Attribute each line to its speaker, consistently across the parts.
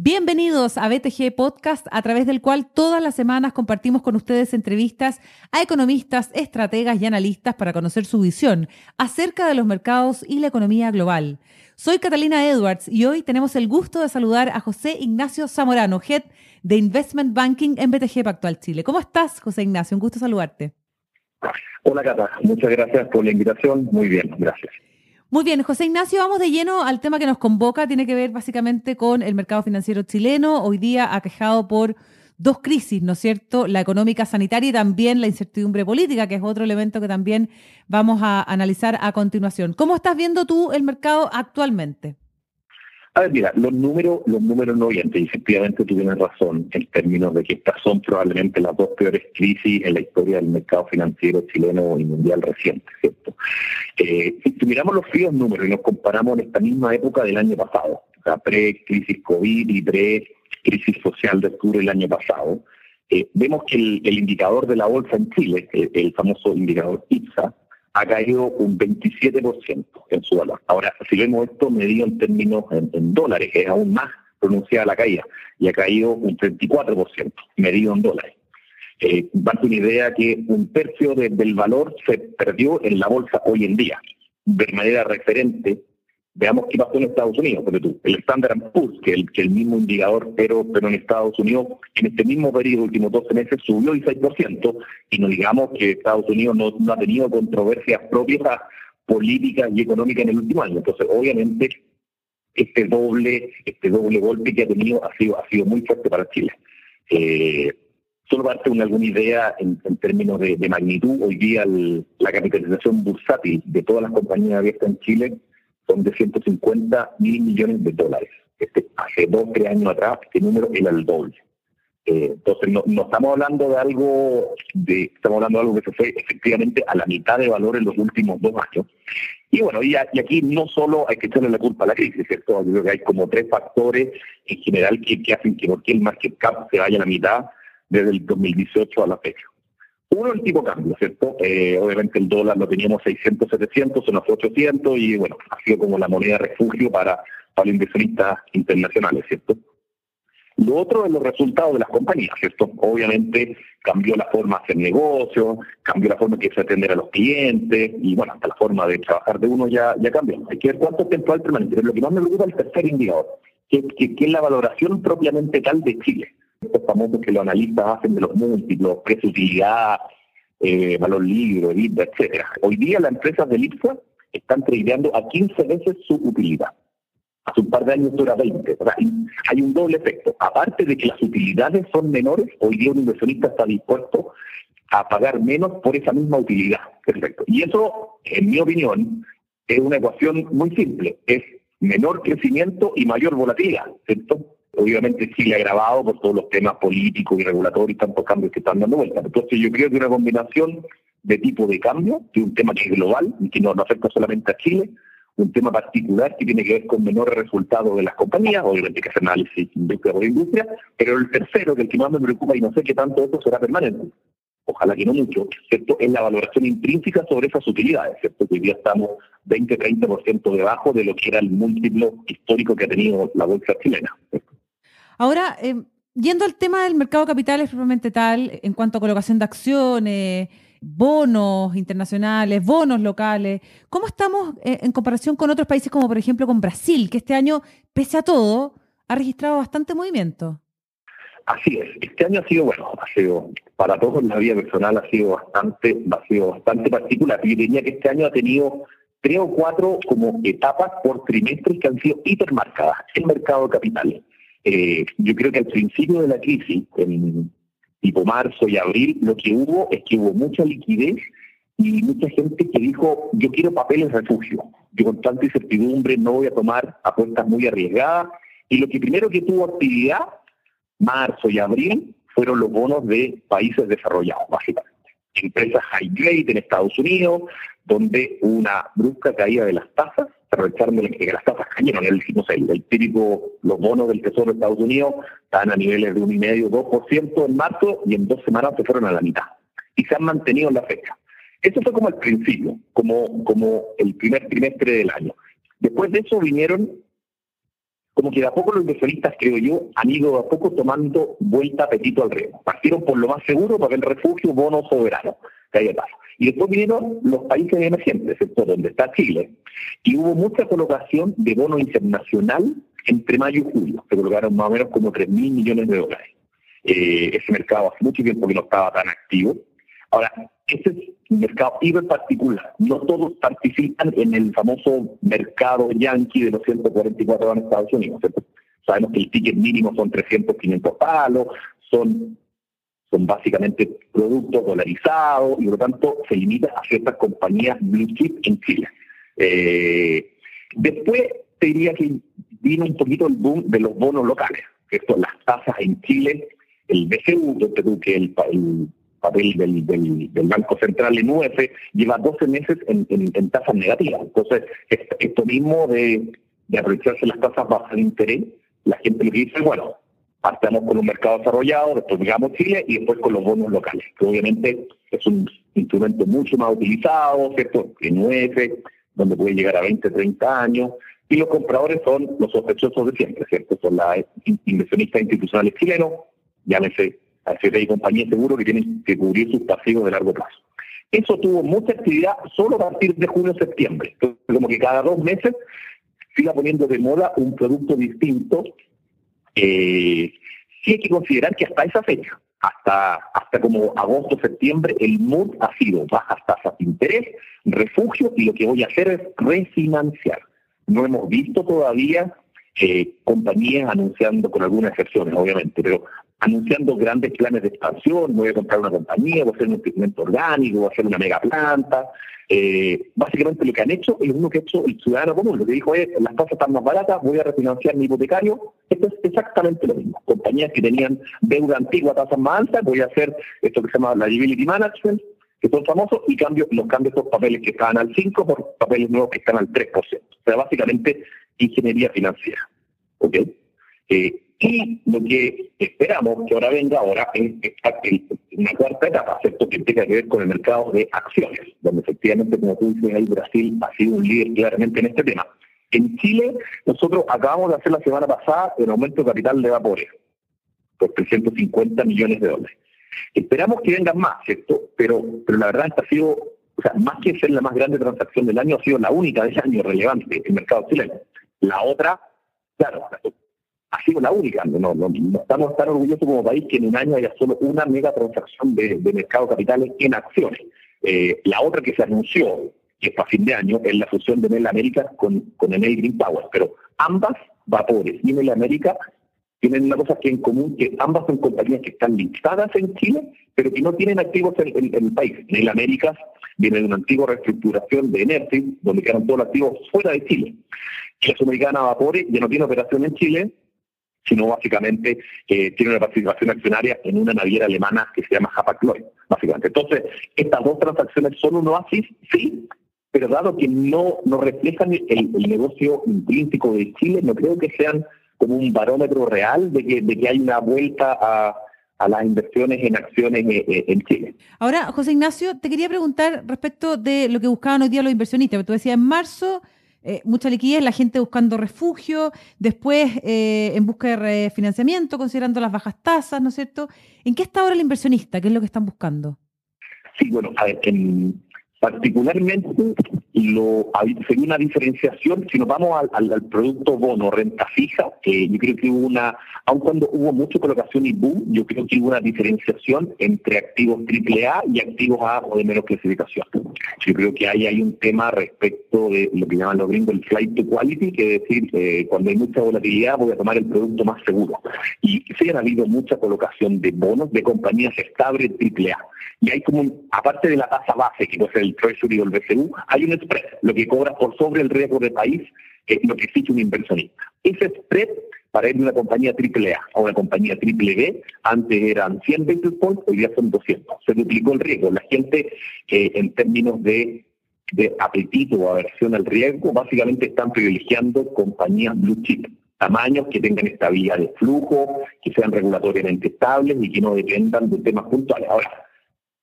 Speaker 1: Bienvenidos a BTG Podcast, a través del cual todas las semanas compartimos con ustedes entrevistas a economistas, estrategas y analistas para conocer su visión acerca de los mercados y la economía global. Soy Catalina Edwards y hoy tenemos el gusto de saludar a José Ignacio Zamorano, Head de Investment Banking en BTG Pactual Chile. ¿Cómo estás, José Ignacio? Un gusto saludarte.
Speaker 2: Hola, Cata. Muchas gracias por la invitación. Muy bien, gracias.
Speaker 1: Muy bien, José Ignacio, vamos de lleno al tema que nos convoca. Tiene que ver básicamente con el mercado financiero chileno, hoy día aquejado por dos crisis, ¿no es cierto? La económica sanitaria y también la incertidumbre política, que es otro elemento que también vamos a analizar a continuación. ¿Cómo estás viendo tú el mercado actualmente?
Speaker 2: A ver, mira, los números, los números no mienten, efectivamente tú tienes razón en términos de que estas son probablemente las dos peores crisis en la historia del mercado financiero chileno y mundial reciente, ¿cierto? Eh, si miramos los fríos números y nos comparamos en esta misma época del año pasado, sea, pre-crisis COVID y pre-crisis social de octubre del año pasado, eh, vemos que el, indicador de la bolsa en Chile, el famoso indicador IPSA, ha caído un 27% en su valor. Ahora, si vemos esto medido en términos en, dólares, es aún más pronunciada la caída, y ha caído un 34% medido en dólares. Eh, una idea que un tercio del valor se perdió en la bolsa hoy en día. De manera referente, Veamos qué pasó en Estados Unidos, porque tú, el Standard Poor's, que el, que el mismo indicador, pero, pero en Estados Unidos, en este mismo periodo, últimos 12 meses, subió el 6%, y no digamos que Estados Unidos no, ha tenido controversias propias políticas y económicas en el último año. Entonces, obviamente, este doble, este doble golpe que ha tenido ha sido, ha sido muy fuerte para Chile. Eh, solo para darte alguna idea en, términos de, magnitud, hoy día la capitalización bursátil de todas las compañías abiertas en Chile son de 150 mil millones de dólares. Este, hace dos, tres años atrás, este número era el doble. Eh, entonces, no, estamos hablando de algo, estamos hablando de algo que se fue efectivamente a la mitad de valor en los últimos dos años. Y bueno, y, aquí no solo hay que echarle la culpa a la crisis, ¿cierto? Yo creo que hay como tres factores en general que, hacen que el market cap se vaya a la mitad desde el 2018 a la fecha. Uno, el tipo cambio, ¿cierto? Eh, obviamente el dólar lo teníamos 600, 700, son los 800 y bueno, ha sido como la moneda refugio para, para inversionistas internacionales, ¿cierto? Lo otro es los resultados de las compañías, ¿cierto? Obviamente cambió la forma de hacer negocio, cambió la forma que se atender a los clientes y bueno, hasta la forma de trabajar de uno ya, ya cambió. Hay que ver cuánto tiempo hay permanente. Pero lo que más me preocupa es el tercer indicador, que, que es la valoración propiamente tal de Chile estos famosos que los analistas hacen de los múltiplos, precio utilidad, eh, valor libre, EBITDA, etcétera. Hoy día las empresas del IPSA están tradeando a 15 veces su utilidad. Hace un par de años era 20. O hay un doble efecto. Aparte de que las utilidades son menores, hoy día un inversionista está dispuesto a pagar menos por esa misma utilidad. Perfecto. Y eso, en mi opinión, es una ecuación muy simple. Es menor crecimiento y mayor volatilidad. ¿cierto? Obviamente Chile agravado por todos los temas políticos y regulatorios y tantos cambios que están dando vuelta. Entonces yo creo que una combinación de tipo de cambio, de un tema que es global que no, afecta solamente a Chile, un tema particular que tiene que ver con menores resultados de las compañías, obviamente que hacer análisis industria por industria, pero el tercero, que el que más me preocupa y no sé qué tanto esto será permanente, ojalá que no mucho, ¿cierto? Es la valoración intrínseca sobre esas utilidades, ¿cierto? Que hoy día estamos 20-30% debajo de lo que era el múltiplo histórico que ha tenido la bolsa chilena.
Speaker 1: Ahora, eh, yendo al tema del mercado de capitales propiamente tal, en cuanto a colocación de acciones, bonos internacionales, bonos locales, ¿cómo estamos eh, en comparación con otros países como por ejemplo con Brasil, que este año, pese a todo, ha registrado bastante movimiento?
Speaker 2: Así es, este año ha sido bueno, ha sido para todos en la vida personal ha sido bastante, ha sido bastante particular. Yo diría que este año ha tenido tres o cuatro como etapas por trimestres que han sido hipermarcadas en mercado de capitales. Eh, yo creo que al principio de la crisis, en tipo marzo y abril, lo que hubo es que hubo mucha liquidez y mucha gente que dijo, yo quiero papeles refugio. Yo con tanta incertidumbre no voy a tomar apuestas muy arriesgadas. Y lo que primero que tuvo actividad, marzo y abril, fueron los bonos de países desarrollados, básicamente. Empresas high grade en Estados Unidos, donde una brusca caída de las tasas aprovecharon de que las tasas cayeron. El, no sé, el, típico, los bonos del Tesoro de Estados Unidos están a niveles de 1,5-2% en marzo y en dos semanas se fueron a la mitad. Y se han mantenido en la fecha. Eso fue como el principio, como, como el primer trimestre del año. Después de eso vinieron, como que de a poco los inversionistas, creo yo, han ido de a poco tomando vuelta apetito al riesgo. Partieron por lo más seguro, para el refugio, bono soberano, que hay paso. Y después vinieron los países emergentes, excepto donde está Chile, y hubo mucha colocación de bono internacional entre mayo y julio. Se colocaron más o menos como 3 mil millones de dólares. Eh, ese mercado hace mucho tiempo que no estaba tan activo. Ahora, ese es un mercado hiper particular. No todos participan en el famoso mercado yankee de los 144 en Estados Unidos. Sabemos que el ticket mínimo son 300, 500 palos, son son básicamente productos dolarizados y por lo tanto se limita a ciertas compañías blue chip en Chile. Eh, después te diría que vino un poquito el boom de los bonos locales, esto, las tasas en Chile, el BCU, que el, el papel del, del, Banco Central en UF, lleva 12 meses en, en, tasas negativas. Entonces, esto mismo de, de aprovecharse las tasas bajas de interés, la gente le dice, bueno, partamos con un mercado desarrollado, después llegamos Chile y después con los bonos locales, que obviamente es un instrumento mucho más utilizado, ¿cierto? En UF, donde puede llegar a 20, 30 años, y los compradores son los sospechosos de siempre, ¿cierto? Son las inversionistas institucionales chilenos, llámese a y compañías seguro que tienen que cubrir sus pasivos de largo plazo. Eso tuvo mucha actividad solo a partir de junio-septiembre. Como que cada dos meses siga poniendo de moda un producto distinto eh, sí hay que considerar que hasta esa fecha, hasta, hasta como agosto, septiembre, el mood ha sido bajas tasas de interés, refugio, y lo que voy a hacer es refinanciar. No hemos visto todavía eh, compañías anunciando, con algunas excepciones obviamente, pero anunciando grandes planes de expansión, voy a comprar una compañía, voy a hacer un crecimiento orgánico, voy a hacer una mega planta. Eh, básicamente lo que han hecho es lo mismo que ha hecho el ciudadano común, lo que dijo es, las tasas están más baratas, voy a refinanciar mi hipotecario. Esto es exactamente lo mismo. Compañías que tenían deuda antigua tasas más altas, voy a hacer esto que se llama la liability management, que son famosos, y cambio, los cambio esos papeles que estaban al 5 por papeles nuevos que están al 3%. O sea, básicamente ingeniería financiera. ¿Ok? Eh, y lo que esperamos que ahora venga ahora es una cuarta etapa, ¿cierto? que tenga que ver con el mercado de acciones, donde efectivamente, como tú dices, ahí Brasil ha sido un líder claramente en este tema. En Chile, nosotros acabamos de hacer la semana pasada el aumento de capital de vapores por 350 millones de dólares. Esperamos que vengan más, ¿cierto? Pero, pero la verdad esta ha sido, o sea, más que ser la más grande transacción del año, ha sido la única de ese año relevante en el mercado chileno. La otra, claro, ha sido la única. No, no, estamos tan orgullosos como país que en un año haya solo una mega transacción de, mercado de capitales en acciones. Eh, la otra que se anunció, que es para fin de año, es la fusión de Enel América con, con Enel Green Power. Pero ambas, Vapores y Enel América, tienen una cosa que en común, que ambas son compañías que están listadas en Chile, pero que no tienen activos en, el país. Enel América viene de una antigua reestructuración de Energy, donde quedan todos los activos fuera de Chile. La Sudamericana Vapores ya no tiene operación en Chile, sino básicamente eh, tiene una participación accionaria en una naviera alemana que se llama Hapag-Lloyd, básicamente. Entonces, estas dos transacciones son un oasis, sí, pero dado que no, no reflejan el, negocio intrínseco de Chile, no creo que sean como un barómetro real de que, de que hay una vuelta a, a las inversiones en acciones eh, eh, en Chile.
Speaker 1: Ahora, José Ignacio, te quería preguntar respecto de lo que buscaban hoy día los inversionistas. Tú decías, en marzo eh, mucha liquidez, la gente buscando refugio, después eh, en busca de refinanciamiento, considerando las bajas tasas, ¿no es cierto? ¿En qué está ahora el inversionista? ¿Qué es lo que están buscando?
Speaker 2: Sí, bueno, a ver, en, particularmente lo, sería una diferenciación, si nos vamos al, producto bono, renta fija, que yo creo que hubo una, aun cuando hubo mucha colocación y boom, yo creo que hubo una diferenciación entre activos AAA y activos A o de menos clasificación. Yo creo que ahí hay un tema respecto de lo que llaman los gringos el flight to quality, que es decir, eh, cuando hay mucha volatilidad voy a tomar el producto más seguro. Y sí ha habido mucha colocación de bonos de compañías estables AAA. Y hay como, aparte de la tasa base, que puede ser el Treasury o el BCU, hay un spread, lo que cobra por sobre el riesgo del país, es lo que exige un inversionista. Ese spread para ir de una compañía AAA a una compañía B, antes eran 100 basis points, hoy día son 200. Se duplicó el riesgo. La gente, eh, en términos de, de apetito o aversión al riesgo, básicamente están privilegiando compañías blue chip tamaños que tengan estabilidad de flujo, que sean regulatoriamente estables y que no dependan de temas puntuales. Ahora,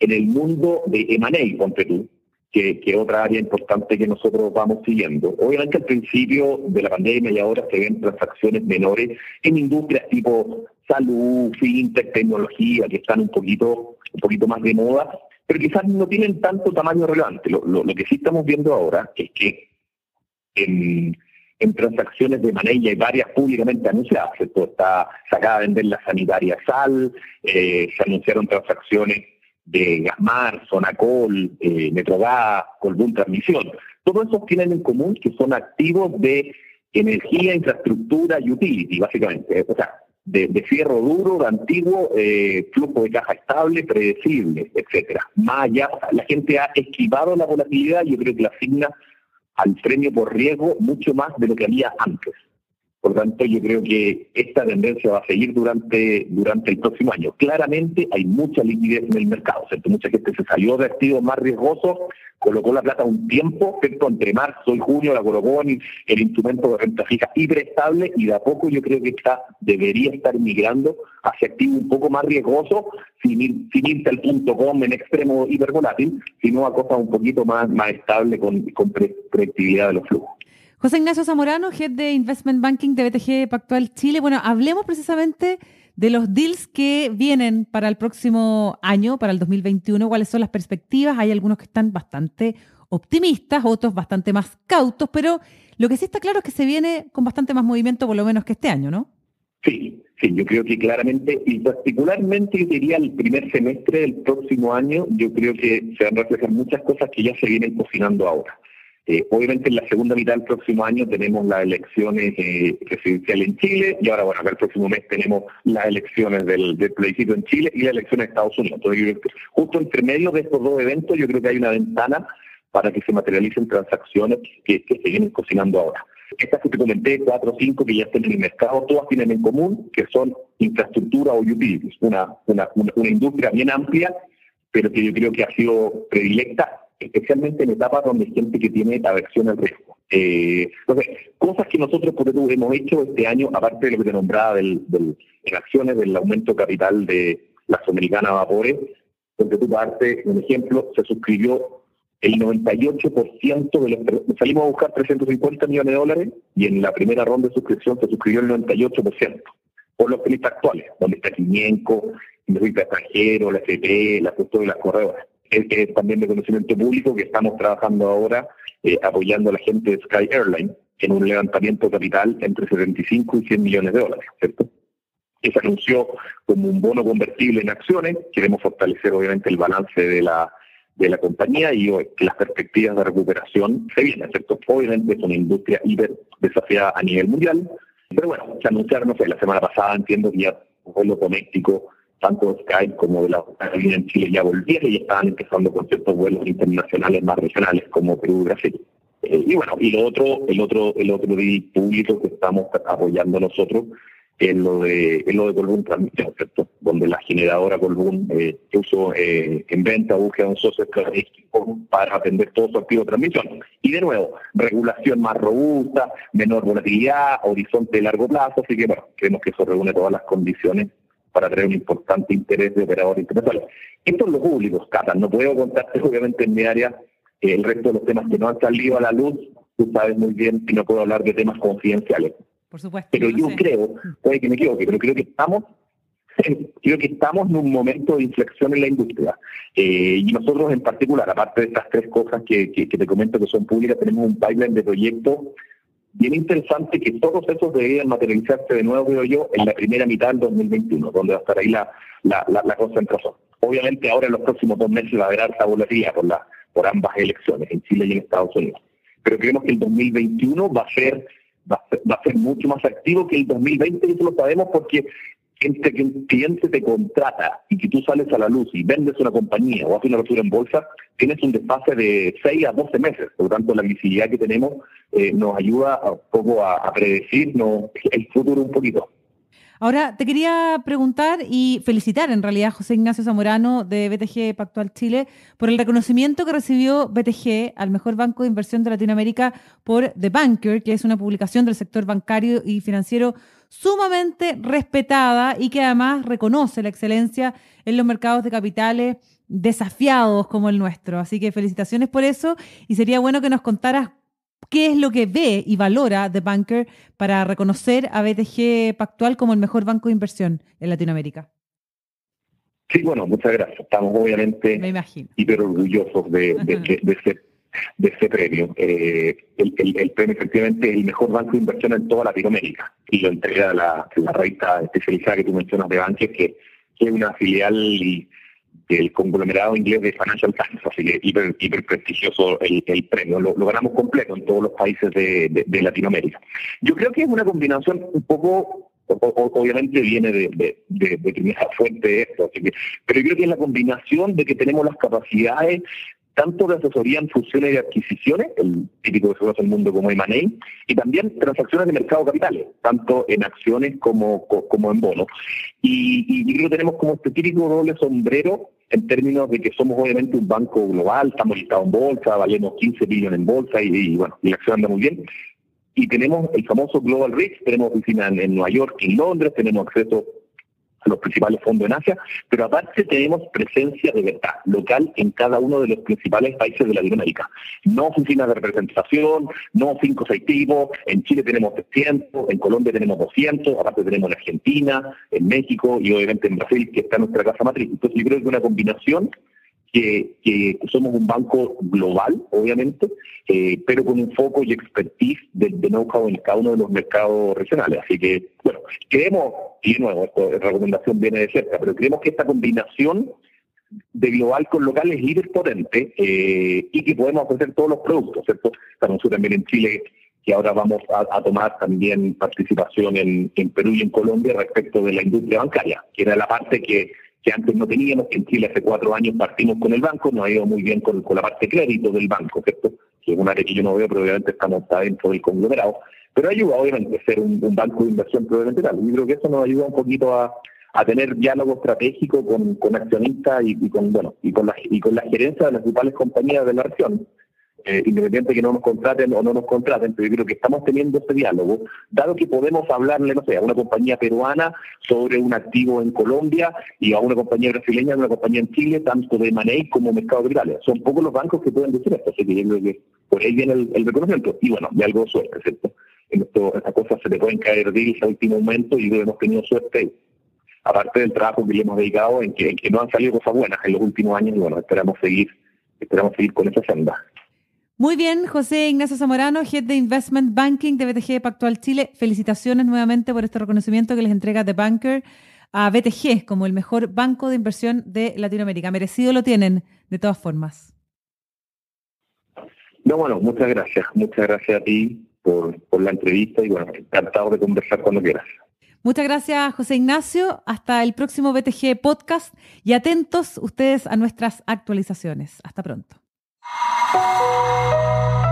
Speaker 2: En el mundo de M&A, ponte tú, que, que otra área importante que nosotros vamos siguiendo. Obviamente al principio de la pandemia y ahora se ven transacciones menores en industrias tipo salud, fintech, tecnología, que están un poquito, un poquito más de moda, pero quizás no tienen tanto tamaño relevante. Lo, que sí estamos viendo ahora es que en, en transacciones de manella hay varias públicamente anunciadas. Esto está sacada a vender la sanitaria Sal, eh, se anunciaron transacciones de Gasmar, Sonacol, eh, Metrogas, Colbún Transmisión. Todos esos tienen en común que son activos de energía, infraestructura y utility, básicamente. O sea, de, de fierro duro, de antiguo, eh, flujo de caja estable, predecible, etcétera. Más allá, la gente ha esquivado la volatilidad y yo creo que la asigna al premio por riesgo mucho más de lo que había antes. Por tanto, yo creo que esta tendencia va a seguir durante, durante el próximo año. Claramente hay mucha liquidez en el mercado, ¿cierto? Mucha gente se salió de activos más riesgosos, colocó la plata un tiempo, ¿cierto? Entre marzo y junio la colocó en el instrumento de renta fija hiperestable y de a poco yo creo que está, debería estar migrando hacia activos un poco más riesgosos, sin, ir, sin irse al punto com en extremo hipervolátil, sino a cosas un poquito más, más estable con, con predictibilidad de los flujos.
Speaker 1: José Ignacio Zamorano, Head de Investment Banking de BTG Pactual Chile. Bueno, hablemos precisamente de los deals que vienen para el próximo año, para el 2021. ¿Cuáles son las perspectivas? Hay algunos que están bastante optimistas, otros bastante más cautos, pero lo que sí está claro es que se viene con bastante más movimiento, por lo menos que este año, ¿no?
Speaker 2: Sí, sí, yo creo que claramente, y particularmente diría el primer semestre del próximo año, yo creo que se van a reflejar muchas cosas que ya se vienen cocinando ahora. Eh, obviamente en la segunda mitad del próximo año tenemos las elecciones eh, presidenciales en Chile y ahora, bueno, acá el próximo mes tenemos las elecciones del, plebiscito en Chile y las elecciones en Estados Unidos. Entonces, justo entre medio de estos dos eventos yo creo que hay una ventana para que se materialicen transacciones que, se vienen cocinando ahora. Estas que te comenté, cuatro o cinco que ya están en el mercado, todas tienen en común que son infraestructura o utilities, una, una, una industria bien amplia, pero que yo creo que ha sido predilecta especialmente en etapas donde hay gente que tiene aversión al riesgo. Eh, entonces, cosas que nosotros por hemos hecho este año, aparte de lo que te nombraba del, del, en acciones del aumento capital de la Sudamericana Vapores, porque tu parte, un ejemplo, se suscribió el 98% de los... Salimos a buscar 350 millones de dólares y en la primera ronda de suscripción se suscribió el 98%, por los pelistas actuales, donde está Quinienco, Inversionista Extranjero, la FP, la custodia y las corredoras es, también de conocimiento público que estamos trabajando ahora eh, apoyando a la gente de Sky Airline en un levantamiento capital entre 75 y 100 millones de dólares, ¿cierto? Que se anunció como un bono convertible en acciones. Queremos fortalecer, obviamente, el balance de la de la compañía y que las perspectivas de recuperación se vienen, ¿cierto? Obviamente es una industria hiper desafiada a nivel mundial, pero bueno, se anunciaron, no sé, la semana pasada entiendo que ya vuelo doméstico tanto Skype como de la línea en Chile ya volvieron y estaban empezando con ciertos vuelos internacionales más regionales como Perú y Brasil. Eh, y bueno, y lo otro, el otro, el otro público que estamos apoyando nosotros es lo de, es lo de Colbún Transmisión, ¿cierto? Donde la generadora Colbún eh, puso eh, en venta, un socio estratégico para atender todo su activo de transmisión. Y de nuevo, regulación más robusta, menor volatilidad, horizonte de largo plazo, así que bueno, creemos que eso reúne todas las condiciones para traer un importante interés de operadores internacionales. Esto es lo público, Cata. No puedo contarte, obviamente, en mi área eh, el resto de los temas que no han salido a la luz. Tú sabes muy bien que no puedo hablar de temas confidenciales.
Speaker 1: Por supuesto.
Speaker 2: Pero yo creo, puede que me equivoque, pero creo que estamos creo que estamos en un momento de inflexión en la industria. Eh, y nosotros en particular, aparte de estas tres cosas que, que, te comento que son públicas, tenemos un pipeline de proyectos bien interesante que todos esos deberían materializarse de nuevo, creo yo, en la primera mitad del 2021, donde va a estar ahí la, la, concentración. Obviamente ahora en los próximos dos meses va a haber alta volatilidad por, la, por ambas elecciones, en Chile y en Estados Unidos. Pero creemos que el 2021 va a ser va a ser, mucho más activo que el 2020, y eso lo sabemos porque entre que un cliente te contrata y que tú sales a la luz y vendes una compañía o haces una apertura en bolsa, tienes un desfase de 6 a 12 meses. Por lo tanto, la visibilidad que tenemos eh, nos ayuda un poco a, a el futuro un poquito.
Speaker 1: Ahora, te quería preguntar y felicitar en realidad a José Ignacio Zamorano de BTG Pactual Chile por el reconocimiento que recibió BTG al mejor banco de inversión de Latinoamérica por The Banker, que es una publicación del sector bancario y financiero sumamente respetada y que además reconoce la excelencia en los mercados de capitales desafiados como el nuestro. Así que felicitaciones por eso y sería bueno que nos contaras qué es lo que ve y valora The Banker para reconocer a BTG Pactual como el mejor banco de inversión en Latinoamérica.
Speaker 2: Sí, bueno, muchas gracias. Estamos obviamente hiper orgullosos de, de, de ese premio. Eh, el, premio efectivamente es el mejor banco de inversión en toda Latinoamérica y lo entrega la, la revista especializada que tú mencionas de Banker, que, es una filial del conglomerado inglés de Financial Times, así que hiper, hiper prestigioso el, premio. Lo, ganamos completo en todos los países de, de Latinoamérica. Yo creo que es una combinación un poco obviamente viene de, de, primera fuente esto, pero yo creo que es la combinación de que tenemos las capacidades tanto de asesoría en fusiones y adquisiciones, el típico que se conoce en el mundo como M&A, y también transacciones de mercado capitales, tanto en acciones como, como en bonos. Y, y, creo que tenemos como este típico doble sombrero en términos de que somos obviamente un banco global, estamos listados en bolsa, valemos 15 billones en bolsa y, bueno, y la acción anda muy bien, y tenemos el famoso Global Reach, tenemos oficina en, Nueva York en Londres, tenemos acceso los principales fondos en Asia, pero aparte tenemos presencia de verdad local en cada uno de los principales países de Latinoamérica. No oficinas de representación, no cinco o seis tipos, en Chile tenemos 300, en Colombia tenemos 200, aparte tenemos en Argentina, en México y obviamente en Brasil, que está nuestra casa matriz. Entonces yo creo que una combinación que, somos un banco global, obviamente, eh, pero con un foco y expertise de, know-how en cada uno de los mercados regionales. Así que, bueno, creemos, y de nuevo, esta recomendación viene de cerca, pero creemos que esta combinación de global con local es líder potente eh, y que podemos ofrecer todos los productos, ¿cierto? Estamos también en Chile que ahora vamos a, tomar también participación en, en Perú y en Colombia respecto de la industria bancaria, que era la parte que que antes no teníamos, que en Chile hace cuatro años partimos con el banco, nos ha ido muy bien con, la parte crédito del banco, ¿cierto? Que es un área que yo no veo, pero obviamente estamos dentro del conglomerado. Pero ayuda, obviamente, a ser un, banco de inversión probablemente tal. Yo creo que eso nos ayuda un poquito a, tener diálogo estratégico con, accionistas y, con bueno y con la y con la gerencia de las principales compañías de la región eh, independiente que no nos contraten o no nos contraten, pero yo creo que estamos teniendo este diálogo, dado que podemos hablarle, no sé, a una compañía peruana sobre un activo en Colombia y a una compañía brasileña de una compañía en Chile, tanto de Manei como Mercado Capitales. Son pocos los bancos que pueden decir esto, así que yo creo que por ahí viene el, reconocimiento. Y bueno, de algo suerte, ¿cierto? En esto, estas cosas se te pueden caer deals a último momento y hemos tenido suerte aparte del trabajo que le hemos dedicado en que, en que no han salido cosas buenas en los últimos años y bueno, esperamos seguir, esperamos seguir con esa senda.
Speaker 1: Muy bien, José Ignacio Zamorano, Head de Investment Banking de BTG Pactual Chile. Felicitaciones nuevamente por este reconocimiento que les entrega The Banker a BTG como el mejor banco de inversión de Latinoamérica. Merecido lo tienen, de todas formas.
Speaker 2: No, bueno, muchas gracias. Muchas gracias a ti por, por la entrevista y bueno, encantado de conversar cuando quieras.
Speaker 1: Muchas gracias, José Ignacio. Hasta el próximo BTG Podcast y atentos ustedes a nuestras actualizaciones. Hasta pronto. Thank you.